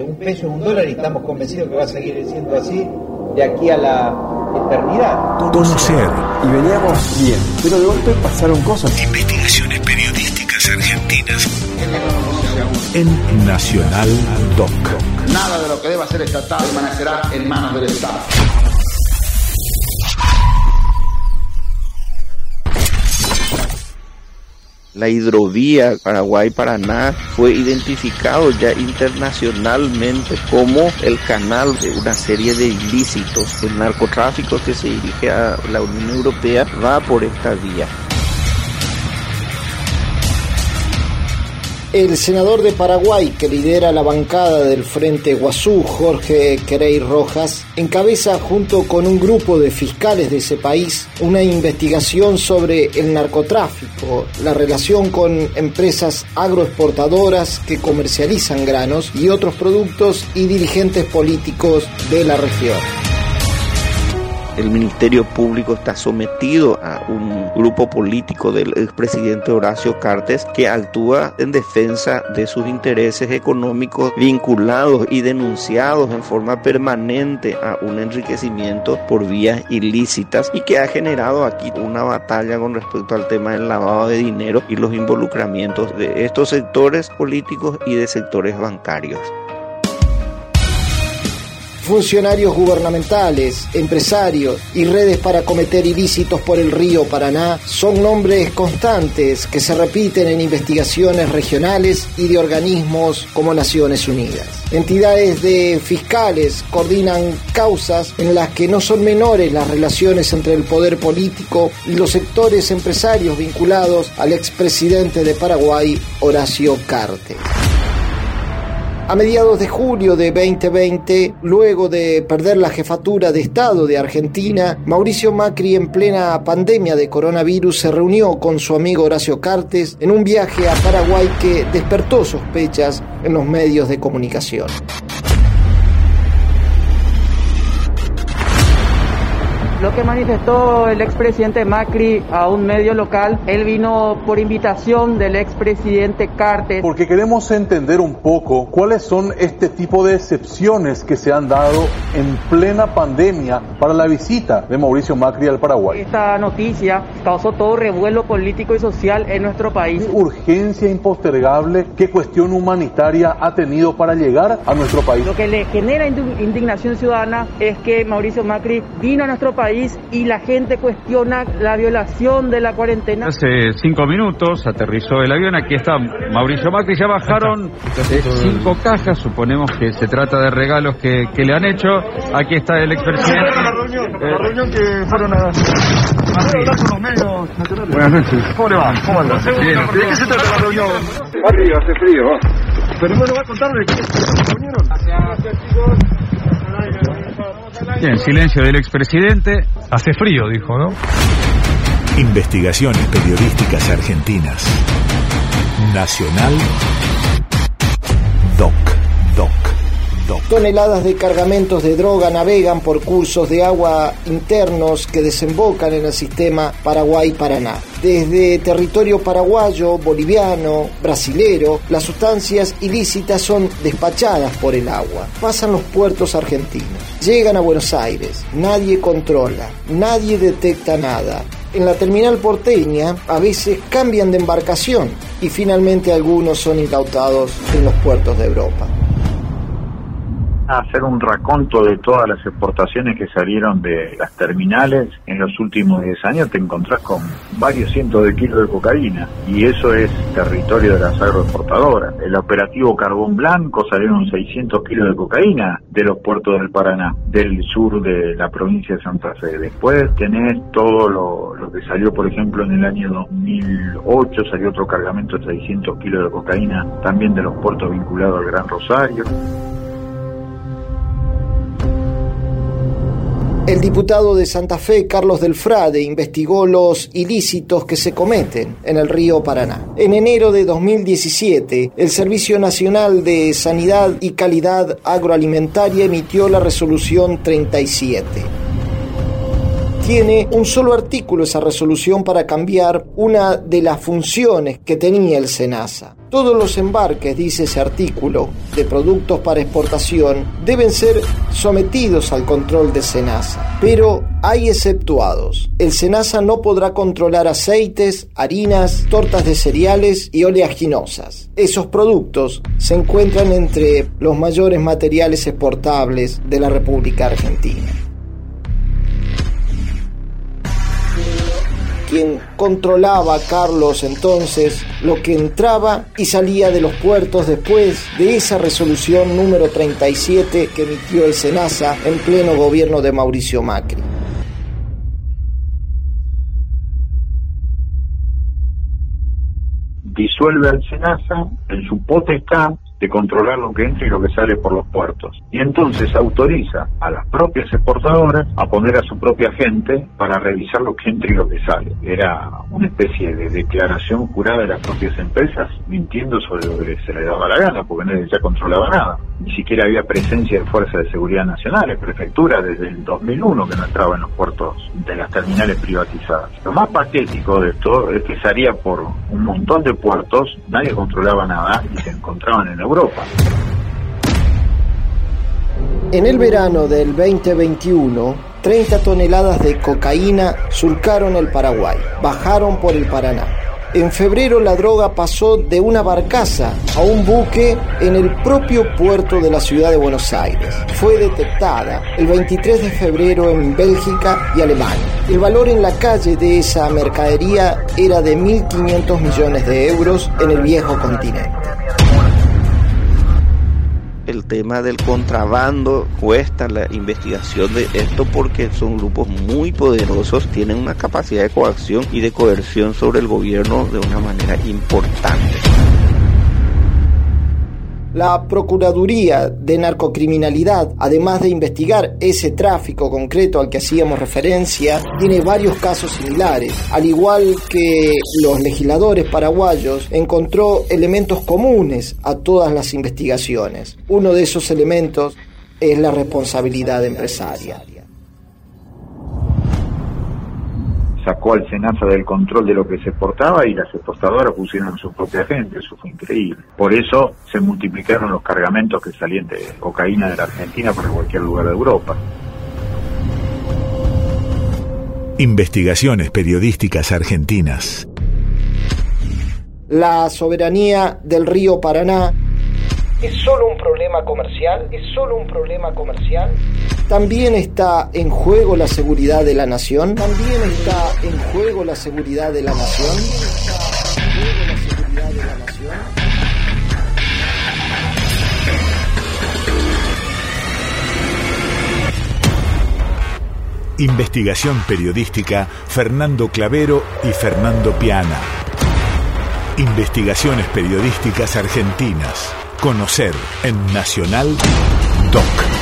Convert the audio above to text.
un peso, un dólar y estamos convencidos que va a seguir siendo así de aquí a la eternidad. Conocer. Y veníamos bien, pero de golpe pasaron cosas. Investigaciones periodísticas argentinas. En Nacional Doc. Nada de lo que deba ser estatal permanecerá en manos del Estado. La hidrovía Paraguay-Paraná fue identificado ya internacionalmente como el canal de una serie de ilícitos. El narcotráfico que se dirige a la Unión Europea va por esta vía. El senador de Paraguay que lidera la bancada del Frente Guazú, Jorge Querey Rojas, encabeza junto con un grupo de fiscales de ese país una investigación sobre el narcotráfico, la relación con empresas agroexportadoras que comercializan granos y otros productos y dirigentes políticos de la región el Ministerio Público está sometido a un grupo político del expresidente Horacio Cartes que actúa en defensa de sus intereses económicos vinculados y denunciados en forma permanente a un enriquecimiento por vías ilícitas y que ha generado aquí una batalla con respecto al tema del lavado de dinero y los involucramientos de estos sectores políticos y de sectores bancarios funcionarios gubernamentales, empresarios y redes para cometer ilícitos por el río Paraná son nombres constantes que se repiten en investigaciones regionales y de organismos como Naciones Unidas. Entidades de fiscales coordinan causas en las que no son menores las relaciones entre el poder político y los sectores empresarios vinculados al expresidente de Paraguay, Horacio Cartes. A mediados de julio de 2020, luego de perder la jefatura de Estado de Argentina, Mauricio Macri en plena pandemia de coronavirus se reunió con su amigo Horacio Cartes en un viaje a Paraguay que despertó sospechas en los medios de comunicación. Lo que manifestó el expresidente Macri a un medio local, él vino por invitación del expresidente Cartes. Porque queremos entender un poco cuáles son este tipo de excepciones que se han dado en plena pandemia para la visita de Mauricio Macri al Paraguay. Esta noticia causó todo revuelo político y social en nuestro país. ¿Qué urgencia impostergable, qué cuestión humanitaria ha tenido para llegar a nuestro país? Lo que le genera indignación ciudadana es que Mauricio Macri vino a nuestro país y la gente cuestiona la violación de la cuarentena. Hace cinco minutos aterrizó el avión, aquí está Mauricio Macri, ya bajaron cinco cajas, suponemos que se trata de regalos que, que le han hecho. Aquí está el expresidente. La reunión, la reunión que fueron a... Buenas noches. ¿Cómo le va? ¿Cómo anda? Bien. ¿De qué se trata la reunión? Hace frío, hace frío. Pero no lo va a contar de qué se reunieron. Bien, silencio del expresidente. Hace frío, dijo, ¿no? Investigaciones periodísticas argentinas. Nacional Doc. Doc. Toneladas de cargamentos de droga navegan por cursos de agua internos que desembocan en el sistema Paraguay-Paraná. Desde territorio paraguayo, boliviano, brasilero, las sustancias ilícitas son despachadas por el agua. Pasan los puertos argentinos. Llegan a Buenos Aires. Nadie controla. Nadie detecta nada. En la terminal porteña a veces cambian de embarcación y finalmente algunos son incautados en los puertos de Europa hacer un raconto de todas las exportaciones que salieron de las terminales en los últimos 10 años, te encontrás con varios cientos de kilos de cocaína y eso es territorio de las agroexportadoras. El operativo Carbón Blanco salieron 600 kilos de cocaína de los puertos del Paraná, del sur de la provincia de Santa Fe. Después tenés todo lo, lo que salió, por ejemplo, en el año 2008, salió otro cargamento de 600 kilos de cocaína también de los puertos vinculados al Gran Rosario. El diputado de Santa Fe, Carlos del Frade, investigó los ilícitos que se cometen en el río Paraná. En enero de 2017, el Servicio Nacional de Sanidad y Calidad Agroalimentaria emitió la resolución 37 Tiene un solo artículo esa resolución para cambiar una de las funciones que tenía el SENASA. Todos los embarques, dice ese artículo, de productos para exportación deben ser sometidos al control de SENASA. Pero hay exceptuados. El SENASA no podrá controlar aceites, harinas, tortas de cereales y oleaginosas. Esos productos se encuentran entre los mayores materiales exportables de la República Argentina. Quien controlaba Carlos entonces lo que entraba y salía de los puertos después de esa resolución número 37 que emitió el SENASA en pleno gobierno de Mauricio Macri. Disuelve al SENASA en su potestad de controlar lo que entra y lo que sale por los puertos. Y entonces autoriza a las propias exportadoras a poner a su propia gente para revisar lo que entra y lo que sale. Era una especie de declaración jurada de las propias empresas mintiendo sobre lo que se le daba la gana, porque nadie ya controlaba nada. Ni siquiera había presencia de fuerzas de seguridad nacionales, prefectura desde el 2001 que no entraba en los puertos de las terminales privatizadas. Lo más patético de esto es que salía por un montón de puertos, nadie controlaba nada y se encontraban en Europa. En el verano del 2021, 30 toneladas de cocaína surcaron el Paraguay, bajaron por el Paraná. En febrero la droga pasó de una barcaza a un buque en el propio puerto de la ciudad de Buenos Aires. Fue detectada el 23 de febrero en Bélgica y Alemania. El valor en la calle de esa mercadería era de 1.500 millones de euros en el viejo continente el tema del contrabando cuesta la investigación de esto porque son grupos muy poderosos, tienen una capacidad de coacción y de coerción sobre el gobierno de una manera importante. La Procuraduría de Narcocriminalidad, además de investigar ese tráfico concreto al que hacíamos referencia, tiene varios casos similares. Al igual que los legisladores paraguayos, encontró elementos comunes a todas las investigaciones. Uno de esos elementos es la responsabilidad empresaria. Sacó al Senasa del control de lo que se exportaba y las exportadoras pusieron su propia gente, eso fue increíble. Por eso se multiplicaron los cargamentos que salían de cocaína de la Argentina para cualquier lugar de Europa. Investigaciones periodísticas argentinas. La soberanía del río Paraná ¿Es solo un problema comercial? ¿Es solo un problema comercial? También está en juego la seguridad de la nación. También está en juego la seguridad de la nación. Investigación periodística Fernando Clavero y Fernando Piana. Investigaciones periodísticas argentinas. Conocer en Nacional Doc.